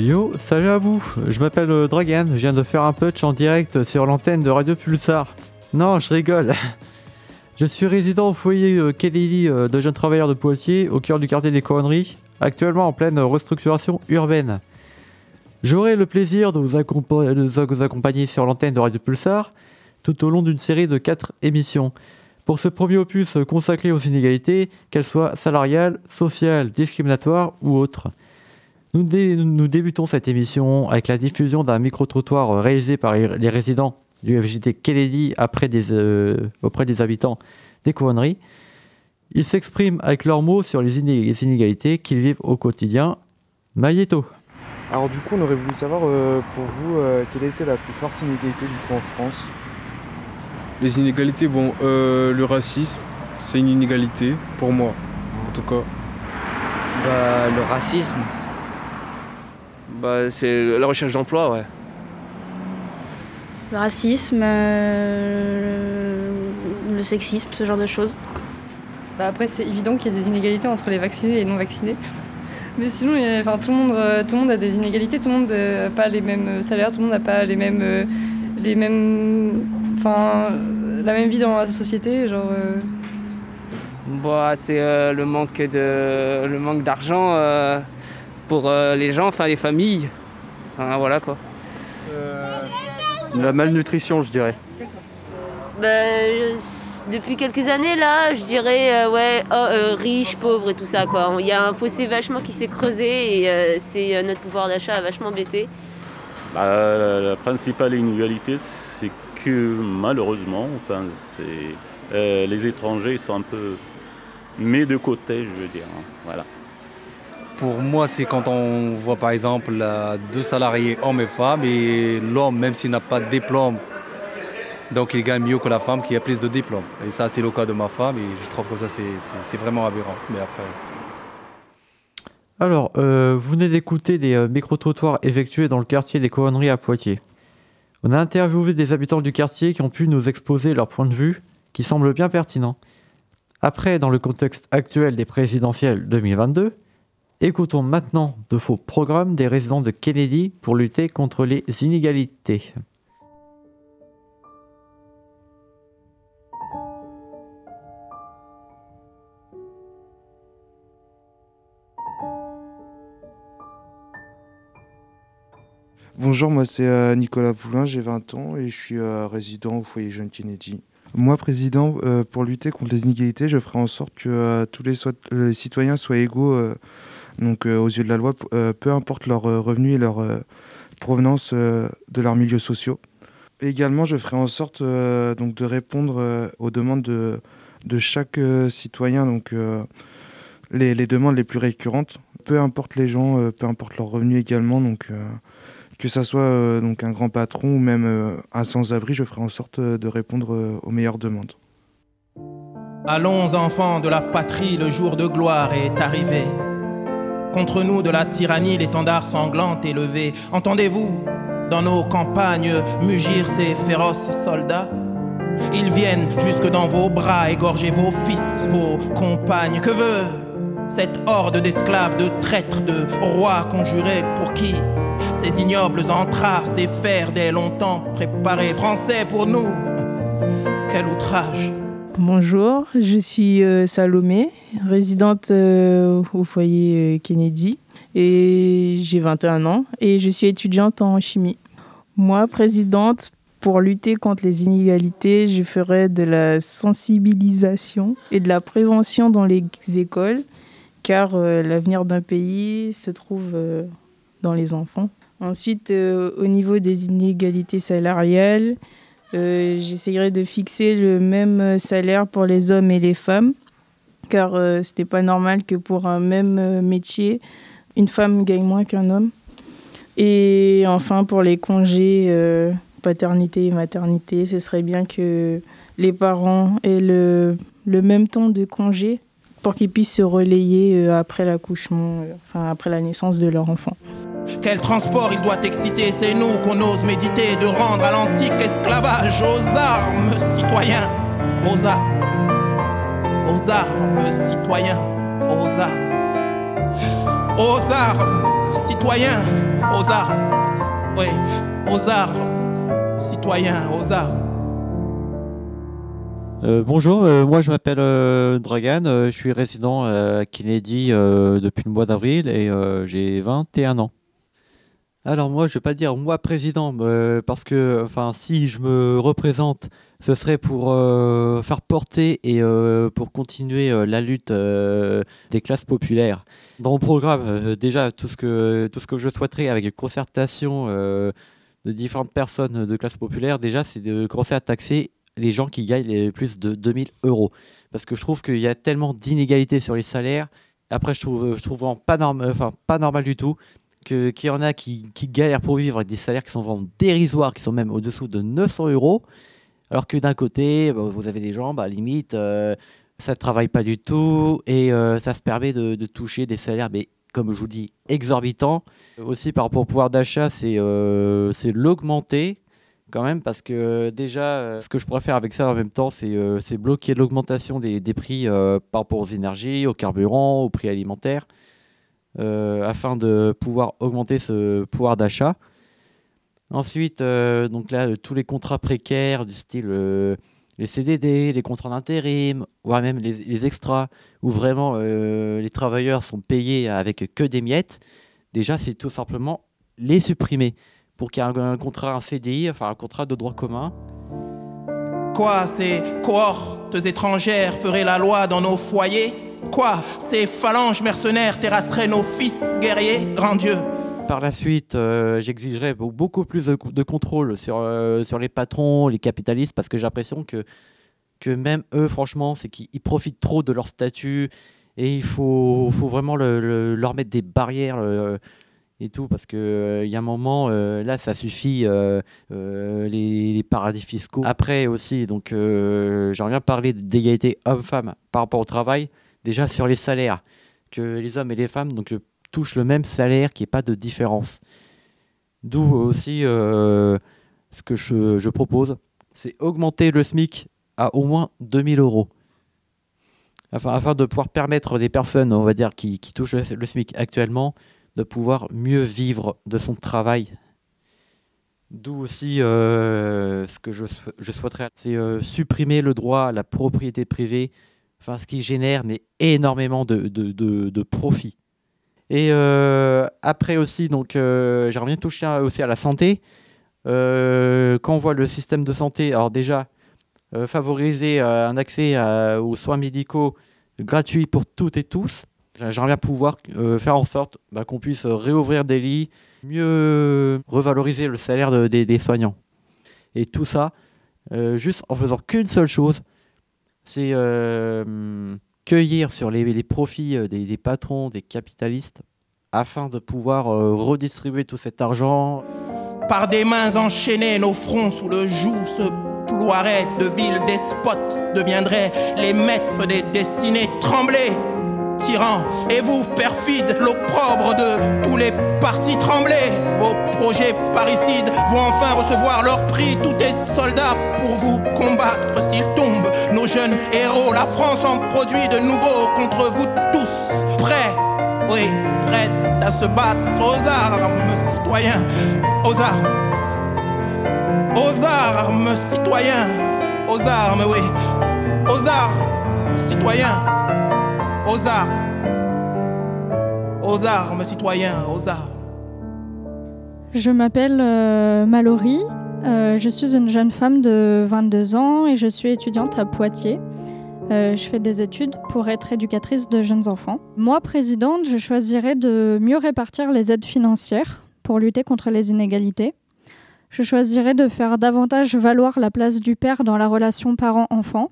Yo, salut à vous, je m'appelle euh, Dragan, je viens de faire un punch en direct sur l'antenne de Radio Pulsar. Non, je rigole. Je suis résident au foyer euh, Kennedy euh, de jeunes travailleurs de Poitiers, au cœur du quartier des Couronneries, actuellement en pleine restructuration urbaine. J'aurai le plaisir de vous, accompa- de vous accompagner sur l'antenne de Radio Pulsar tout au long d'une série de 4 émissions. Pour ce premier opus consacré aux inégalités, qu'elles soient salariales, sociales, discriminatoires ou autres. Nous, dé- nous débutons cette émission avec la diffusion d'un micro-trottoir euh, réalisé par les résidents du FJT Kennedy après des, euh, auprès des habitants des couronneries. Ils s'expriment avec leurs mots sur les iné- les inégalités qu'ils vivent au quotidien. Maïeto. Alors du coup, on aurait voulu savoir euh, pour vous euh, quelle était la plus forte inégalité du coup en France? Les inégalités, bon, euh, le racisme, c'est une inégalité pour moi, en tout cas. Bah, le racisme. Bah, c'est la recherche d'emploi, ouais. Le racisme, euh, le sexisme, ce genre de choses. Bah après, c'est évident qu'il y a des inégalités entre les vaccinés et les non vaccinés. Mais sinon, il y a- enfin, tout, le monde, euh, tout le monde a des inégalités, tout le monde n'a pas les mêmes salaires, tout le monde n'a pas les mêmes, euh, les mêmes, enfin, la même vie dans la société. Genre, euh, Bah, c'est euh, le manque de, le manque d'argent euh, pour euh, les gens, enfin les familles. Enfin, voilà quoi. La malnutrition, je dirais. Bah, je- depuis quelques années là, je dirais euh, ouais, oh, euh, riche, pauvre et tout ça quoi. Il y a un fossé vachement qui s'est creusé et euh, c'est euh, notre pouvoir d'achat a vachement baissé. Bah, la, la principale inégalité, c'est que malheureusement, enfin, c'est euh, les étrangers sont un peu mis de côté, je veux dire. hein. Voilà. Pour moi, c'est quand on voit par exemple deux salariés, hommes et femmes, et l'homme, même s'il n'a pas de diplôme, donc il gagne mieux que la femme qui a plus de diplômes. Et ça, c'est le cas de ma femme, et je trouve que ça, c'est vraiment aberrant. Mais après. Alors, euh, vous venez d'écouter des euh, micro-trottoirs effectués dans le quartier des Couronneries à Poitiers. On a interviewé des habitants du quartier qui ont pu nous exposer leur point de vue, qui semble bien pertinent. Après, dans le contexte actuel des présidentielles 2022, écoutons maintenant de faux programmes des résidents de Kennedy pour lutter contre les inégalités. Bonjour, moi c'est euh, Nicolas Poulain, j'ai 20 ans et je suis euh, résident au foyer Jeune Kennedy. Moi, président, euh, pour lutter contre les inégalités, je ferai en sorte que tous les, citoyens soient égaux donc, euh, aux yeux de la loi, euh, peu importe leurs euh, revenus et leur provenance de leurs milieux sociaux. Également, je ferai en sorte donc, de répondre aux demandes de, chaque citoyen, donc les, les demandes les plus récurrentes, peu importe les gens, peu importe leurs revenus également. Donc, que ça soit donc un grand patron ou même un sans-abri, je ferai en sorte de répondre aux meilleures demandes. Allons enfants de la patrie, le jour de gloire est arrivé. Contre nous de la tyrannie, l'étendard sanglant est. Entendez-vous, dans nos campagnes, mugir ces féroces soldats? Ils viennent jusque dans vos bras, égorger vos fils, vos compagnes. Que veut cette horde d'esclaves, de traîtres, de rois conjurés? Pour qui ces ignobles entraves, ces fers dès longtemps préparés, français pour nous Quel outrage Bonjour, je suis euh, Salomé, résidente euh, au foyer euh, Kennedy et j'ai 21 ans et je suis étudiante en chimie. Moi, présidente, pour lutter contre les inégalités, je ferai de la sensibilisation et de la prévention dans les écoles car l'avenir d'un pays se trouve dans les enfants. Ensuite, au niveau des inégalités salariales, euh, de fixer le même salaire pour les hommes et les femmes, car euh, ce n'est pas normal que pour un même euh, métier, une femme gagne moins qu'un homme. Et enfin, pour les congés euh, paternité et maternité, ce serait bien que les parents aient le, le même temps de congé pour qu'ils puissent se relayer euh, après l'accouchement, euh, enfin après la naissance de leur enfant. Quel transport il doit exciter, c'est nous qu'on ose méditer de rendre à l'antique esclavage aux armes, citoyens, aux armes, aux armes, citoyens, aux armes, aux armes, citoyens, aux armes. Oui, aux armes, citoyens, aux armes. Euh, bonjour, euh, moi je m'appelle euh, Dragan, je suis résident à Kennedy depuis le mois d'avril et j'ai 21 ans. Alors moi je vais pas dire moi président parce que enfin si je me représente ce serait pour euh, faire porter et euh, pour continuer euh, la lutte des classes populaires. Dans mon programme déjà tout ce que tout ce que je souhaiterais avec une concertation de différentes personnes de classe populaire déjà c'est de commencer à taxer les gens qui gagnent plus de 2000 euros. Parce que je trouve qu'il y a tellement d'inégalités sur les salaires. Après, je trouve, je trouve pas, enfin, pas normal du tout qu'il y en a qui, galèrent pour vivre avec des salaires qui sont vraiment dérisoires, qui sont même au-dessous de 900 euros. Alors que d'un côté, bah, vous avez des gens, bah, limite, euh, ça ne travaille pas du tout et euh, ça se permet de, toucher des salaires, mais comme je vous dis, exorbitants. Aussi, par rapport au pouvoir d'achat, c'est euh, l'augmenter quand même parce que déjà ce que je pourrais faire avec ça en même temps c'est bloquer l'augmentation des, des prix par rapport aux énergies, aux carburants, aux prix alimentaires afin de pouvoir augmenter ce pouvoir d'achat. Ensuite, euh, donc là, euh, tous les contrats précaires du style euh, les CDD, les contrats d'intérim, voire même les, les extras, où vraiment euh, les travailleurs sont payés avec que des miettes, déjà, c'est tout simplement les supprimer pour qu'il y ait un contrat, un CDI, enfin un contrat de droit commun. Quoi, ces cohortes étrangères feraient la loi dans nos foyers? Quoi, ces phalanges mercenaires terrasseraient nos fils guerriers Grand Dieu Par la suite, euh, j'exigerai beau- beaucoup plus de, contrôle sur, euh, sur les patrons, les capitalistes, parce que j'ai l'impression que, que même eux, franchement, c'est qu'ils ils profitent trop de leur statut et il faut, faut vraiment le- le- leur mettre des barrières euh, et tout, parce qu'il y a un moment, euh, là, ça suffit, euh, euh, les, paradis fiscaux. Après aussi, donc, euh, j'aimerais bien parler d'égalité homme-femme par rapport au travail, déjà sur les salaires, que les hommes et les femmes euh, touchent le même salaire, qu'il n'y ait pas de différence. D'où aussi euh, ce que je, propose, c'est augmenter le SMIC à au moins 2000 euros. Afin, de pouvoir permettre des personnes, on va dire, qui, touchent le, SMIC actuellement, de pouvoir mieux vivre de son travail. D'où aussi euh, ce que je, sou- je souhaiterais, c'est supprimer le droit à la propriété privée, enfin, ce qui génère mais énormément de, de, de, profits. Et euh, après aussi, donc, euh, j'aimerais bien toucher aussi à la santé. Euh, quand on voit le système de santé, alors déjà, euh, favoriser un accès aux soins médicaux gratuits pour toutes et tous. J'aimerais bien pouvoir faire en sorte bah, qu'on puisse réouvrir des lits, mieux revaloriser le salaire de- des, soignants. Et tout ça, juste en faisant qu'une seule chose, c'est euh, cueillir sur les, profits euh, des, des patrons, des capitalistes, afin de pouvoir euh, redistribuer tout cet argent. Par des mains enchaînées, nos fronts sous le joug se ploieraient, de villes despotes deviendraient les maîtres des destinées. Tremblez, tyrans, et vous, perfides, l'opprobre de tous les partis, tremblez. Vos projets parricides vont enfin recevoir leur prix. Tous tes soldats pour vous combattre s'ils tombent. Nos jeunes héros, la France en produit de nouveau contre vous tous. Prêts, oui, prêts à se battre aux armes, citoyens, aux armes. Aux armes, citoyens, aux armes, oui. Aux armes, citoyens, aux armes. Aux armes, citoyens, aux armes. Je m'appelle euh, Mallory, euh, je suis une jeune femme de 22 ans et je suis étudiante à Poitiers. Euh, je fais des études pour être éducatrice de jeunes enfants. Moi, présidente, je choisirais de mieux répartir les aides financières pour lutter contre les inégalités. Je choisirais de faire davantage valoir la place du père dans la relation parent-enfant.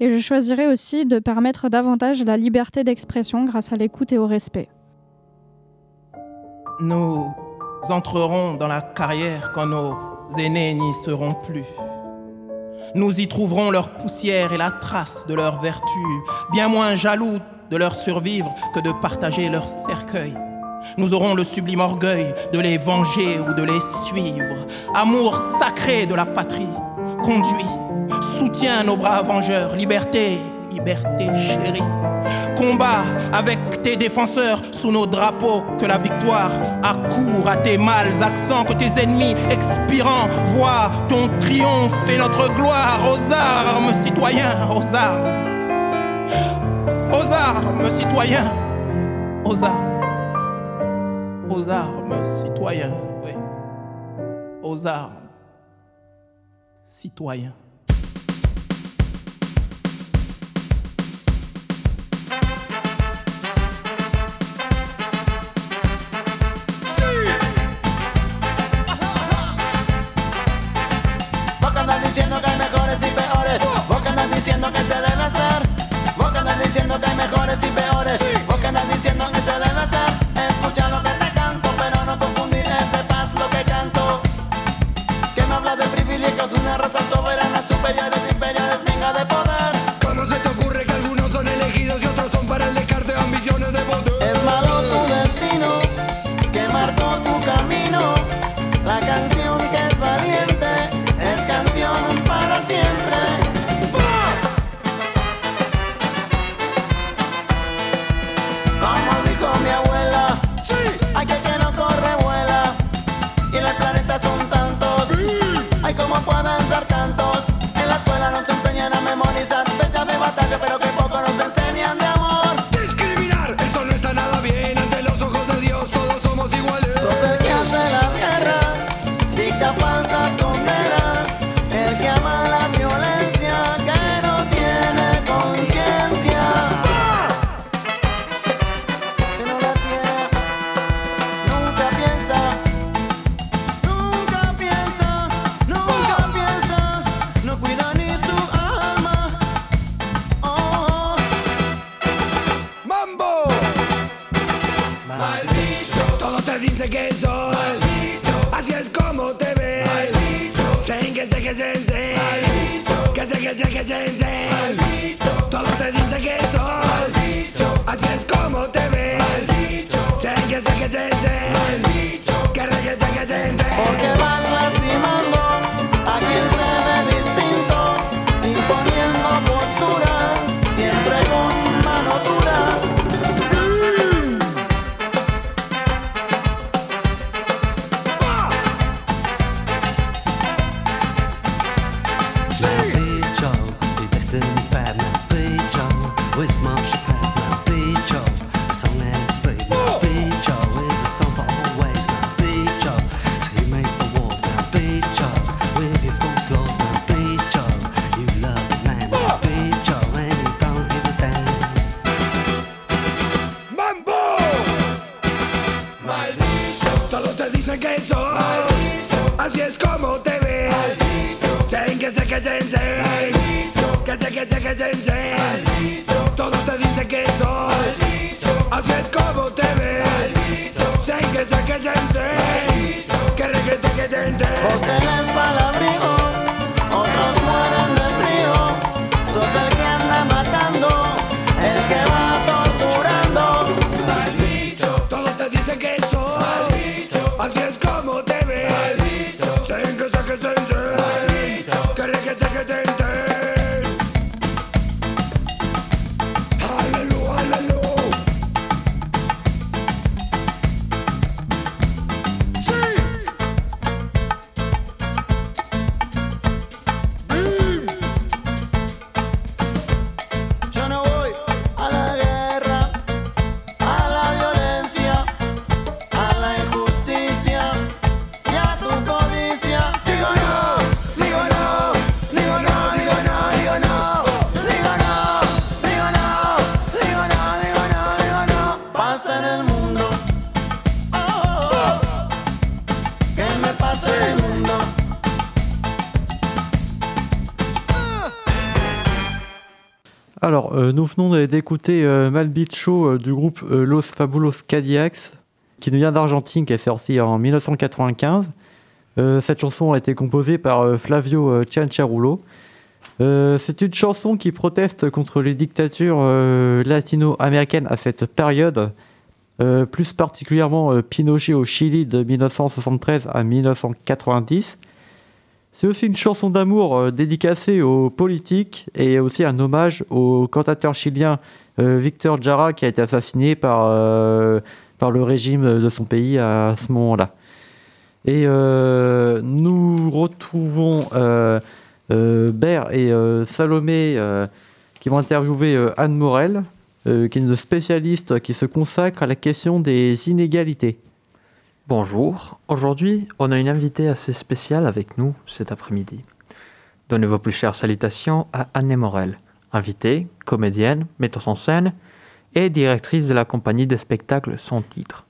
Et je choisirais aussi de permettre davantage la liberté d'expression grâce à l'écoute et au respect. Nous entrerons dans la carrière quand nos aînés n'y seront plus. Nous y trouverons leur poussière et la trace de leur vertu, bien moins jaloux de leur survivre que de partager leur cercueil. Nous aurons le sublime orgueil de les venger ou de les suivre. Amour sacré de la patrie, conduit. soutiens nos bras vengeurs, liberté, liberté chérie. Combat avec tes défenseurs sous nos drapeaux, que la victoire accourt à tes mâles accents, que tes ennemis expirants voient ton triomphe et notre gloire aux armes, citoyens, aux armes. Aux armes, citoyens, aux armes. Aux armes, citoyens, oui. Aux armes. citoyen. diciendo que hay mejores y peores. Vos andas diciendo que se debe hacer. Vos andas diciendo que hay mejores y peores. pantalla, pero que nous venons d'écouter euh, Malbicho euh, du groupe euh, Los Fabulos Cadillacs, qui nous vient d'Argentine, qui est sorti en 1995. cette chanson a été composée par Flavio Cianciarulo. C'est une chanson qui proteste contre les dictatures latino-américaines à cette période, plus particulièrement Pinochet au Chili de 1973 à 1990 c'est aussi une chanson d'amour euh, dédicacée aux politiques et aussi un hommage au cantateur chilien euh, Victor Jara qui a été assassiné par, euh, par le régime de son pays à ce moment-là. Et nous retrouvons euh, Bert et Salomé qui vont interviewer Anne Morel, qui est une spécialiste qui se consacre à la question des inégalités. Bonjour, aujourd'hui on a une invitée assez spéciale avec nous cet après-midi. Donnez vos plus chères salutations à Anne Morel, invitée, comédienne, metteuse en scène et directrice de la compagnie de spectacles Son Titre.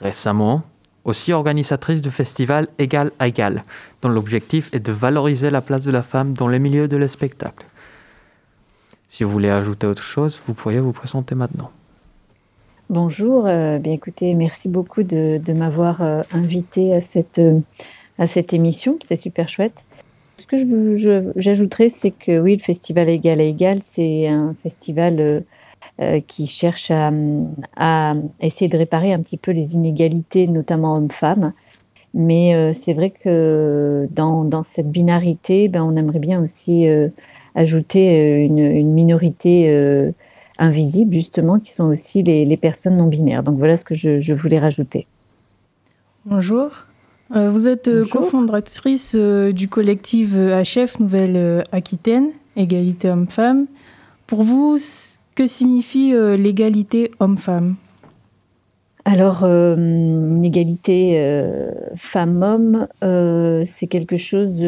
Récemment, aussi organisatrice du festival Égal à Égal, dont l'objectif est de valoriser la place de la femme dans les milieux de le spectacle. Si vous voulez ajouter autre chose, vous pourriez vous présenter maintenant. Bonjour, euh, bien écoutez, merci beaucoup de, m'avoir euh, invité à cette, euh, à cette émission, c'est super chouette. Ce que j'ajouterais, c'est que oui, le festival Égal à Égal, c'est un festival qui cherche à, à essayer de réparer un petit peu les inégalités, notamment hommes-femmes. Mais c'est vrai que dans, dans cette binarité, ben, on aimerait bien aussi ajouter une, une minorité euh, invisible, justement, qui sont aussi les, les personnes non binaires. Donc voilà ce que je, je voulais rajouter. Bonjour. Euh, vous êtes euh, cofondatrice euh, du collectif HF Nouvelle-Aquitaine, Égalité Homme-Femme. Pour vous, que signifie euh, l'égalité homme-femme? Alors, euh, une égalité euh, femmes-hommes, euh, c'est quelque chose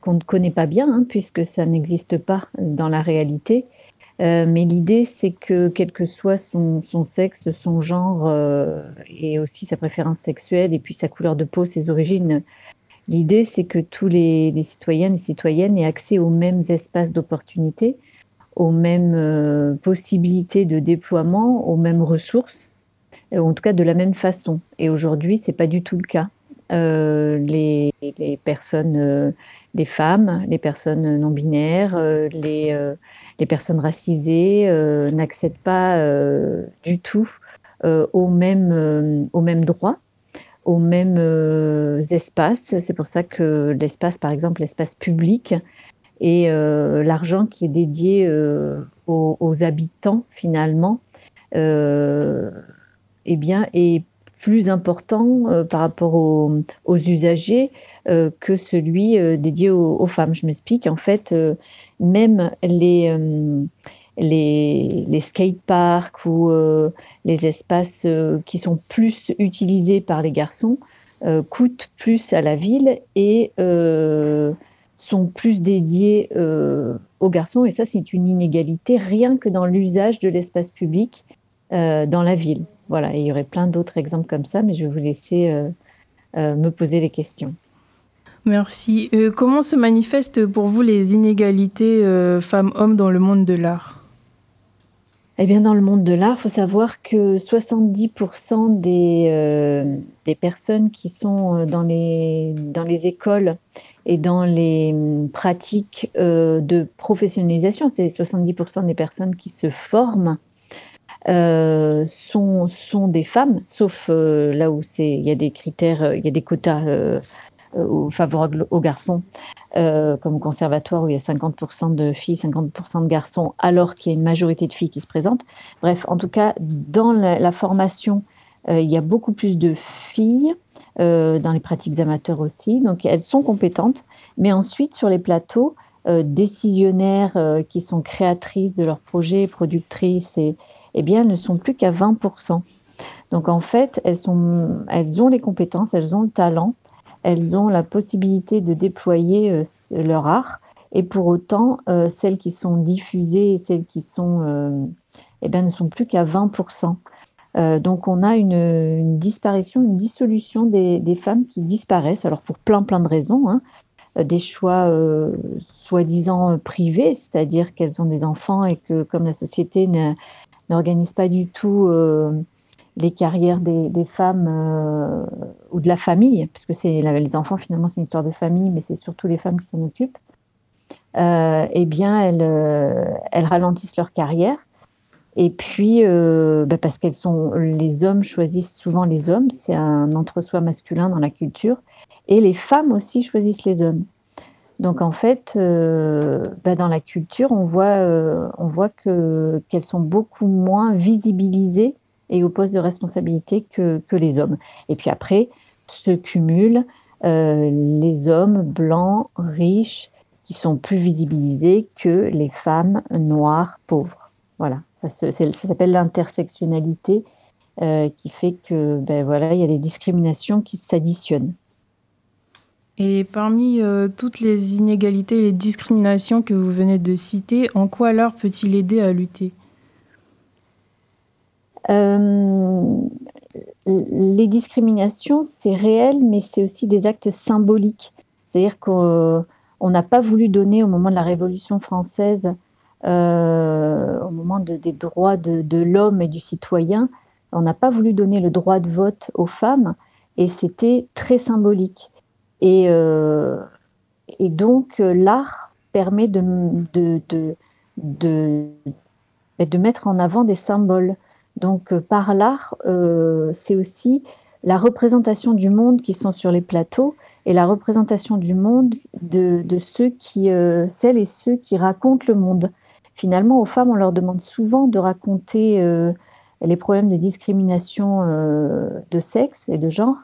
qu'on ne connaît pas bien, hein, puisque ça n'existe pas dans la réalité. Euh, mais l'idée, c'est que quel que soit son, sexe, son genre, euh, et aussi sa préférence sexuelle, et puis sa couleur de peau, ses origines, l'idée, c'est que tous les, citoyennes et citoyennes aient accès aux mêmes espaces d'opportunité, aux mêmes euh, possibilités de déploiement, aux mêmes ressources en tout cas de la même façon. Et aujourd'hui, c'est pas du tout le cas. Euh, les, personnes, euh, les femmes, les personnes non binaires, euh, les, personnes racisées n'accèdent pas du tout aux mêmes, aux mêmes droits aux mêmes espaces. C'est pour ça que l'espace, par exemple, l'espace public et l'argent qui est dédié aux, habitants, finalement, eh bien, est plus important euh, par rapport aux, usagers euh, que celui euh, dédié aux, femmes. Je m'explique. En fait, même les, les, les skateparks ou les espaces qui sont plus utilisés par les garçons coûtent plus à la ville et sont plus dédiés aux garçons. Et ça, c'est une inégalité rien que dans l'usage de l'espace public dans la ville. Voilà, et il y aurait plein d'autres exemples comme ça, mais je vais vous laisser euh, euh, me poser les questions. Merci. Euh, comment se manifestent pour vous les inégalités femmes-hommes dans le monde de l'art? Eh bien, dans le monde de l'art, il faut savoir que 70% des, des personnes qui sont dans les, dans les écoles et dans les hum, pratiques de professionnalisation, c'est 70% des personnes qui se forment, euh, sont, sont des femmes, sauf euh, là où il y a des critères, euh, il y a des quotas favorables aux garçons, comme au conservatoire où il y a 50% de filles, 50% de garçons, alors qu'il y a une majorité de filles qui se présentent. Bref, en tout cas, dans la, formation, il y a beaucoup plus de filles, dans les pratiques amateurs aussi, donc elles sont compétentes, mais ensuite sur les plateaux, décisionnaires qui sont créatrices de leurs projets, productrices, et, eh bien, elles ne sont plus qu'à 20%. Donc en fait, elles, ont les compétences, elles ont le talent, elles ont la possibilité de déployer euh, leur art. Et pour autant, euh, celles qui sont diffusées et celles qui sont, euh, eh ben, ne sont plus qu'à 20%. Euh, donc on a une, disparition, une dissolution des, femmes qui disparaissent, alors pour plein plein de raisons, hein. Des choix soi-disant privés, c'est-à-dire qu'elles ont des enfants et que comme la société n'organise pas du tout euh, les carrières des, femmes euh, ou de la famille, puisque c'est les enfants finalement c'est une histoire de famille, mais c'est surtout les femmes qui s'en occupent. Euh, eh bien, elles, ralentissent leur carrière. Et puis, bah, parce qu'elles sont, les hommes choisissent souvent les hommes, c'est un entre-soi masculin dans la culture, et les femmes aussi choisissent les hommes. Donc en fait, euh, bah, dans la culture, on voit, euh, qu'elles sont beaucoup moins visibilisées et au poste de responsabilité que, les hommes. Et puis après, se cumulent euh, les hommes blancs, riches, qui sont plus visibilisés que les femmes noires, pauvres. Voilà, ça, s'appelle l'intersectionnalité qui fait que ben il y a des discriminations qui s'additionnent. Et parmi euh, toutes les inégalités et les discriminations que vous venez de citer, en quoi l'art peut-il aider à lutter? Euh, les discriminations, c'est réel, mais c'est aussi des actes symboliques. C'est-à-dire qu'on on n'a pas voulu donner au moment de la Révolution française, euh, au moment de- des droits de, de l'homme et du citoyen, on n'a pas voulu donner le droit de vote aux femmes, et c'était très symbolique. Et, euh, et donc, euh, l'art permet de, de, de, de, de mettre en avant des symboles. Donc, euh, par l'art, c'est aussi la représentation du monde qui sont sur les plateaux et la représentation du monde de, de ceux qui, celles et ceux qui racontent le monde. Finalement, aux femmes, on leur demande souvent de raconter les problèmes de discrimination de sexe et de genre.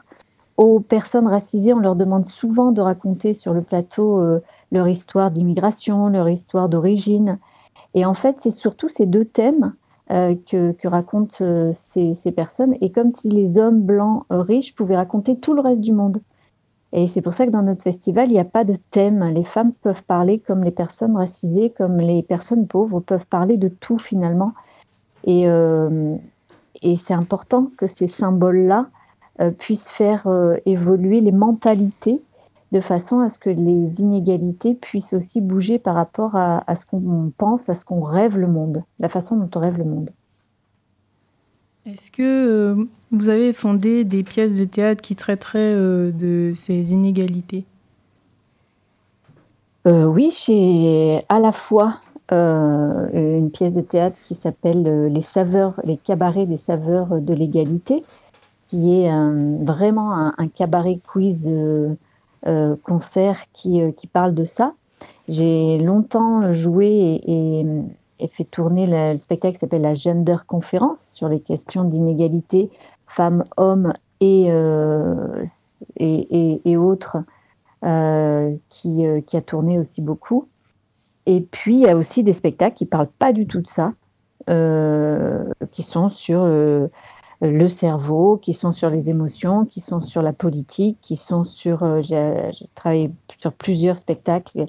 Aux personnes racisées, on leur demande souvent de raconter sur le plateau euh, leur histoire d'immigration, leur histoire d'origine. Et en fait, c'est surtout ces deux thèmes euh, que, que racontent euh, ces, ces personnes, et comme si les hommes blancs euh, riches pouvaient raconter tout le reste du monde. Et c'est pour ça que dans notre festival, il n'y a pas de thème. Les femmes peuvent parler comme les personnes racisées, comme les personnes pauvres peuvent parler de tout finalement. Et, euh, et c'est important que ces symboles-là euh, puissent faire euh, évoluer les mentalités de façon à ce que les inégalités puissent aussi bouger par rapport à, à ce qu'on pense, à ce qu'on rêve le monde, la façon dont on rêve le monde. Est-ce que euh, vous avez fondé des pièces de théâtre qui traiteraient euh, de ces inégalités? Euh, oui, j'ai à la fois une pièce de théâtre qui s'appelle Les saveurs, les cabarets des saveurs de l'égalité, qui est un- vraiment un, cabaret quiz euh, euh, concert qui, euh, qui parle de ça. J'ai longtemps joué et, fait tourner le, le spectacle qui s'appelle la Gender Conférence sur les questions d'inégalité femmes-hommes et, euh, et, et- autres euh, qui, euh, qui a tourné aussi beaucoup. Et puis, il y a aussi des spectacles qui parlent pas du tout de ça, euh, qui sont sur euh, le cerveau, qui sont sur les émotions, qui sont sur la politique, qui sont sur... euh, J'ai travaillé sur plusieurs spectacles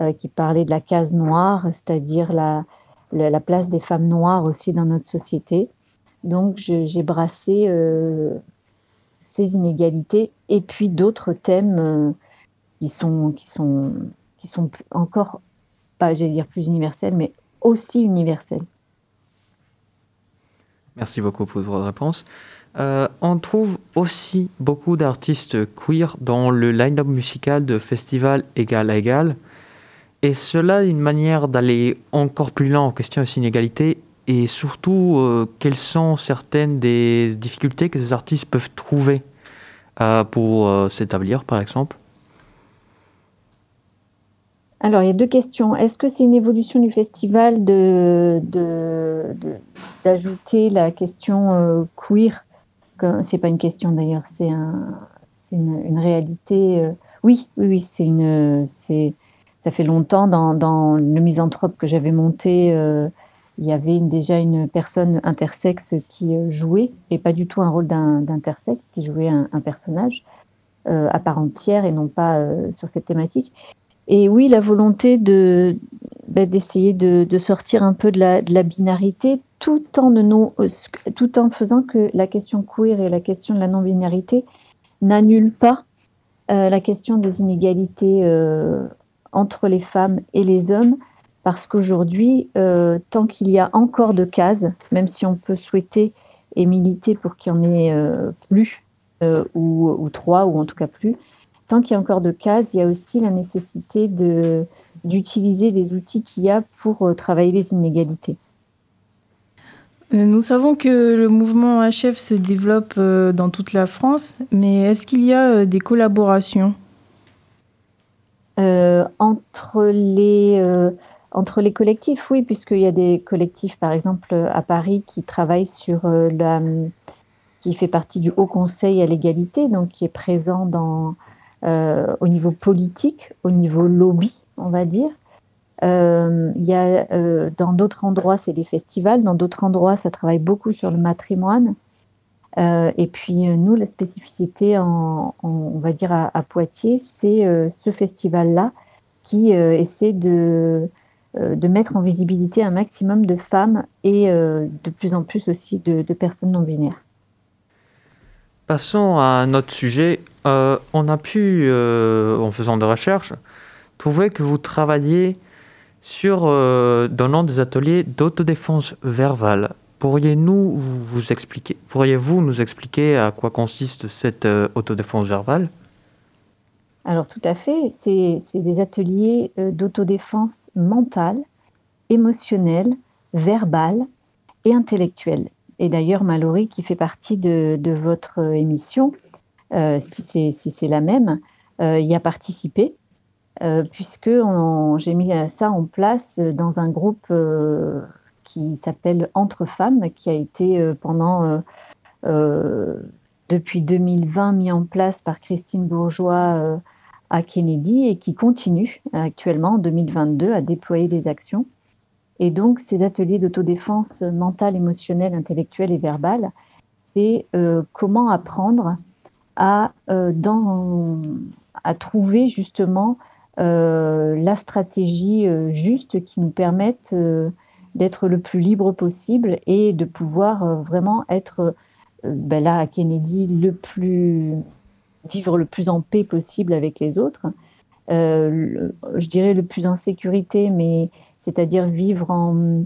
euh, qui parlaient de la case noire, c'est-à-dire la, la, la place des femmes noires aussi dans notre société. Donc, j'ai brassé euh, ces inégalités et puis d'autres thèmes qui sont, encore, pas j'allais dire plus universels, mais aussi universels. Merci beaucoup pour votre réponse. Euh, on trouve aussi beaucoup d'artistes queer dans le line-up musical de festival Égal à Égal. Et cela une manière d'aller encore plus loin en question des inégalités et surtout euh, quelles sont certaines des difficultés que ces artistes peuvent trouver euh, pour s'établir, par exemple. Alors, il y a deux questions. Est-ce que c'est une évolution du festival de, d'ajouter la question euh, queer? Que- C'est pas une question d'ailleurs, c'est, un, c'est une, réalité. euh, oui, oui, oui, c'est une, c'est, ça fait longtemps dans, dans le misanthrope que j'avais monté. euh, il y avait déjà une personne intersexe qui jouait, et pas du tout un rôle d'intersexe, qui jouait un, personnage à part entière et non pas sur cette thématique. Et oui, la volonté de bah, d'essayer de, de sortir un peu de la, de la binarité, tout en ne non- euh, tout en faisant que la question queer et la question de la non-binarité n'annulent pas euh, la question des inégalités euh, entre les femmes et les hommes, parce qu'aujourd'hui, tant qu'il y a encore de cases, même si on peut souhaiter et militer pour qu'il y en ait plus, ou trois, ou en tout cas plus, tant qu'il y a encore de cases, il y a aussi la nécessité de, d'utiliser les outils qu'il y a pour euh, travailler les inégalités. Euh, Nous savons que le mouvement HF se développe euh, dans toute la France, mais est-ce qu'il y a des collaborations? Euh, entre, les, euh, entre les collectifs, oui, puisqu'il y a des collectifs, par exemple, à Paris, qui travaillent sur la. qui fait partie du Haut Conseil à l'égalité, donc qui est présent dans, au niveau politique, au niveau lobby, on va dire. Euh, y a, euh, dans d'autres endroits, c'est des festivals, dans d'autres endroits, ça travaille beaucoup sur le matrimoine. Euh, et puis euh, nous, la spécificité, en, en- on va dire à, à Poitiers, c'est euh, ce festival-là qui euh, essaie de, euh, de mettre en visibilité un maximum de femmes et euh, de plus en plus aussi de, de personnes non binaires. Passons à un autre sujet. Euh, on a pu, euh, en faisant des recherches, trouver que vous travaillez sur euh, donnant des ateliers d'autodéfense verbale. Pourriez-nous expliquer, pourriez-vous nous expliquer à quoi consiste cette autodéfense verbale? Alors tout à fait, c'est des ateliers d'autodéfense mentale, émotionnelle, verbale et intellectuelle. Et d'ailleurs, Mallory, qui fait partie de, votre euh, émission, euh, si c'est la même, euh, y a participé, puisque j'ai mis ça en place dans un groupe qui s'appelle Entre Femmes, qui a été pendant depuis 2020 mis en place par Christine Bourgeois à Kennedy et qui continue actuellement en 2022 à déployer des actions. Et donc, ces ateliers d'autodéfense mentale, émotionnelle, intellectuelle et verbale, c'est euh, comment apprendre à, euh, trouver justement euh, la stratégie juste qui nous permette d'être le plus libre possible et de pouvoir vraiment être, ben là à Kennedy, le plus vivre le plus en paix possible avec les autres. Je dirais le plus en sécurité, mais c'est-à-dire vivre en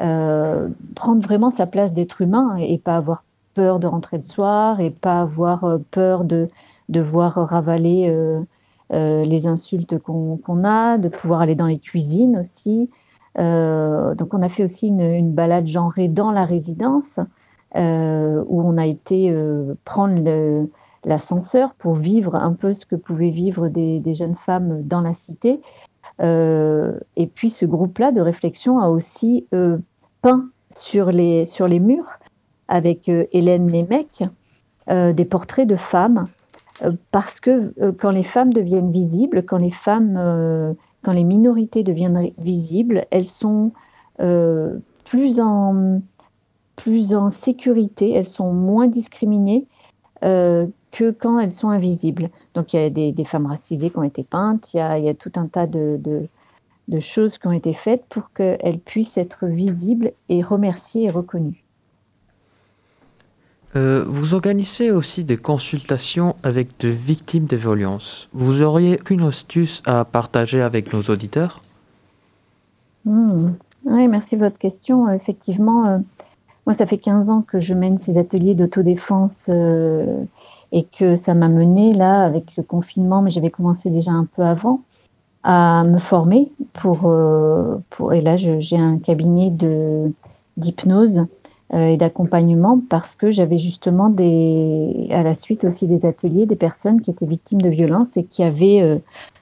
euh, prendre vraiment sa place d'être humain et pas avoir peur de rentrer le soir et pas avoir euh, peur de devoir ravaler euh, les insultes qu'on a, de pouvoir aller dans les cuisines aussi. Donc on a fait aussi une, balade genrée dans la résidence où on a été prendre l'ascenseur pour vivre un peu ce que pouvaient vivre des jeunes femmes dans la cité. Euh, et puis ce groupe-là de réflexion a aussi euh, peint sur les, sur les murs avec euh, Hélène Lémec des portraits de femmes parce que quand les femmes deviennent visibles, quand les femmes, quand les minorités deviennent visibles, elles sont plus en plus en sécurité, elles sont moins discriminées que quand elles sont invisibles. Donc il y a des, des femmes racisées qui ont été peintes, il y a, il y a tout un tas de, de- de choses qui ont été faites pour qu'elles puissent être visibles et remerciées et reconnues. Euh, Vous organisez aussi des consultations avec des victimes de violences. Vous auriez qu'une astuce à partager avec nos auditeurs? Hmm. Oui, merci de votre question. Effectivement, euh, moi, ça fait 15 ans que je mène ces ateliers d'autodéfense euh, et que ça m'a mené, là, avec le confinement, mais j'avais commencé déjà un peu avant, à me former pour, euh, pour et là, j'ai un cabinet d'hypnose euh, et d'accompagnement parce que j'avais justement des, à la suite aussi des ateliers, des personnes qui étaient victimes de violences et qui avaient euh,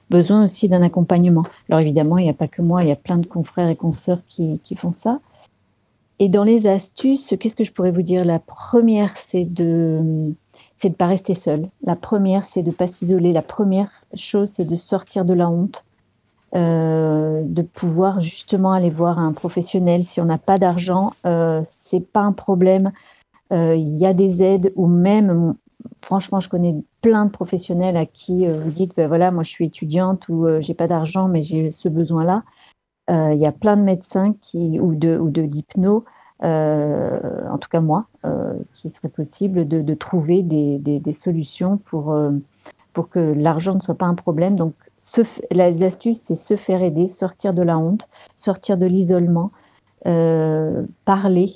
besoin aussi d'un accompagnement. Alors évidemment, il n'y a pas que moi, il y a plein de confrères et consoeurs qui, qui font ça. Et dans les astuces, qu'est-ce que je pourrais vous dire? La première, c'est de c'est de pas rester seul. La première, c'est de pas s'isoler. La première chose, c'est de sortir de la honte, euh, de pouvoir justement aller voir un professionnel. Si on n'a pas d'argent, euh, c'est pas un problème. Euh, Il y a des aides ou même, franchement, je connais plein de professionnels à qui euh, vous dites, ben voilà, moi je suis étudiante ou j'ai pas d'argent, mais j'ai ce besoin-là. Il y a plein de médecins qui, ou de, ou de en tout cas moi, euh, qui serait possible de, de trouver des, des, des solutions pour, euh, pour que l'argent ne soit pas un problème. Donc, se les astuces, c'est se faire aider, sortir de la honte, sortir de l'isolement, euh, parler.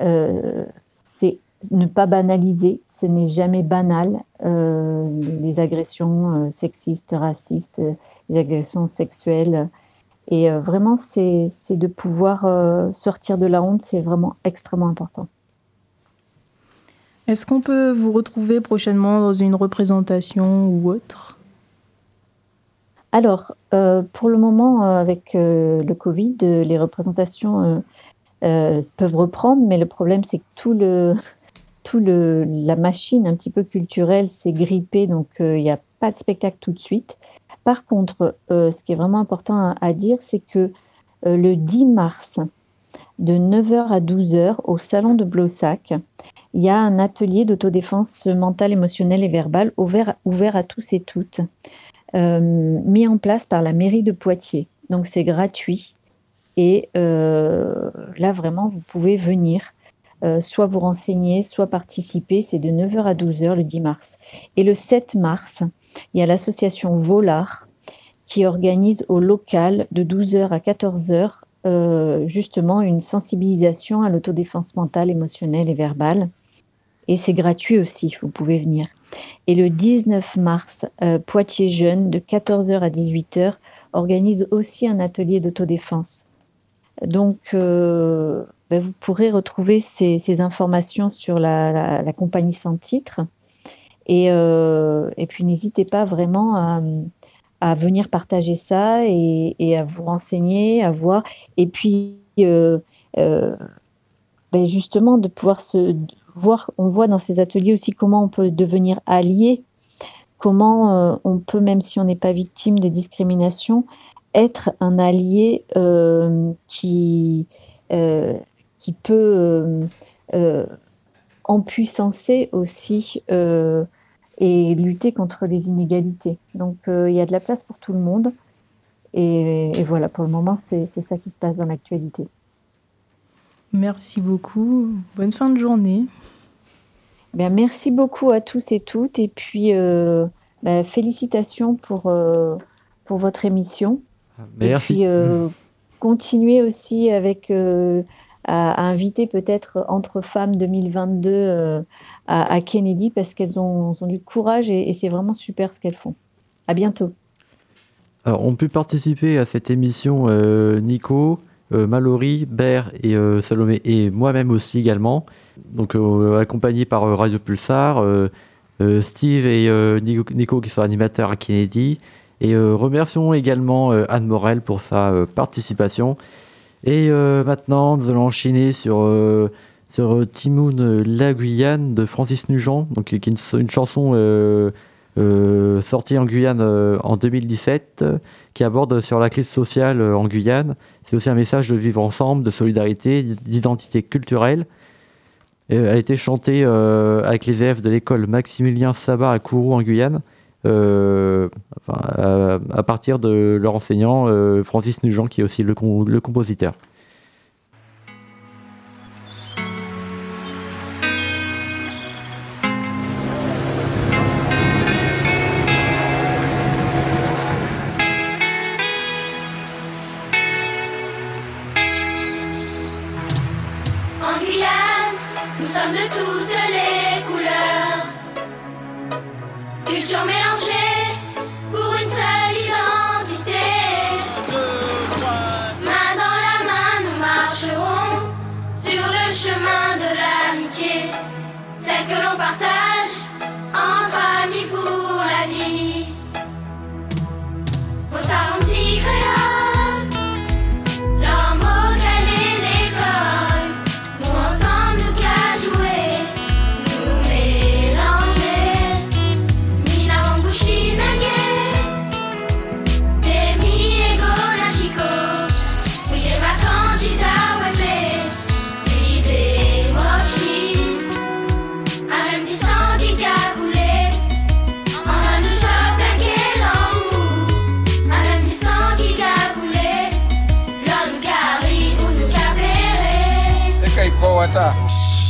Euh, c'est ne pas banaliser, ce n'est jamais banal. euh, les agressions euh, sexistes, racistes, les agressions sexuelles. Et vraiment, c'est de pouvoir sortir de la honte, c'est vraiment extrêmement important. Est-ce qu'on peut vous retrouver prochainement dans une représentation ou autre? Alors, euh, pour le moment, euh, avec euh, le Covid, les représentations peuvent reprendre, mais le problème, c'est que tout le, tout le, la machine un petit peu culturelle s'est grippée, donc il n'y a pas de spectacle tout de suite. Par contre, ce qui est vraiment important à, à dire, c'est que le 10 mars, de 9h à 12h, au salon de Blossac, il y a un atelier d'autodéfense mentale, émotionnelle et verbale ouvert, ouvert à tous et toutes, euh, mis en place par la mairie de Poitiers. Donc c'est gratuit. Et euh, là, vraiment, vous pouvez venir, euh, soit vous renseigner, soit participer. C'est de 9h à 12h le 10 mars. Et le 7 mars, il y a l'association Volard qui organise au local de 12h à 14h euh, justement une sensibilisation à l'autodéfense mentale, émotionnelle et verbale. Et c'est gratuit aussi, vous pouvez venir. Et le 19 mars, euh, Poitiers Jeunes, de 14h à 18h, organise aussi un atelier d'autodéfense. Donc, euh, ben, vous pourrez retrouver ces, informations sur la, compagnie sans titre. Et, euh, et puis, n'hésitez pas vraiment à, venir partager ça et, à vous renseigner, à voir. Et puis, ben, justement, de pouvoir se on voit dans ces ateliers aussi comment on peut devenir allié, comment euh, on peut, même si on n'est pas victime de discrimination, être un allié euh, qui, euh, qui peut empuissancer aussi et lutter contre les inégalités. Donc il y a de la place pour tout le monde. Et, voilà, pour le moment, c'est ça qui se passe dans l'actualité. Merci beaucoup. Bonne fin de journée. Bien, merci beaucoup à tous et toutes. Et puis, euh, ben, félicitations pour, euh, pour votre émission. Merci. Et puis, euh, continuez aussi avec, euh, à, à inviter peut-être Entre Femmes 2022 euh, à, à Kennedy parce qu'elles ont, ont du courage et, et c'est vraiment super ce qu'elles font. À bientôt. Alors, on peut participer à cette émission euh, Nico, euh, Mallory, Bert et euh, Salomé et moi-même aussi également. Donc, euh, accompagné par euh, Radio Pulsar, euh, euh, Steve et euh, Nico, qui sont animateurs à Kennedy. Et euh, remercions également euh, Anne Morel pour sa euh, participation. Et euh, maintenant, nous allons enchaîner sur, euh, sur euh, Timoun euh, La Guyane de Francis Nugent, donc, qui est une, une chanson euh, euh, sortie en Guyane euh, en 2017, euh, qui aborde sur la crise sociale euh, en Guyane. C'est aussi un message de vivre ensemble, de solidarité, d'identité culturelle. Et, elle a été chantée avec les élèves de l'école Maximilien Sabat à Kourou en Guyane, à, partir de leur enseignant Francis Nugent, qui est aussi le compositeur. Bota.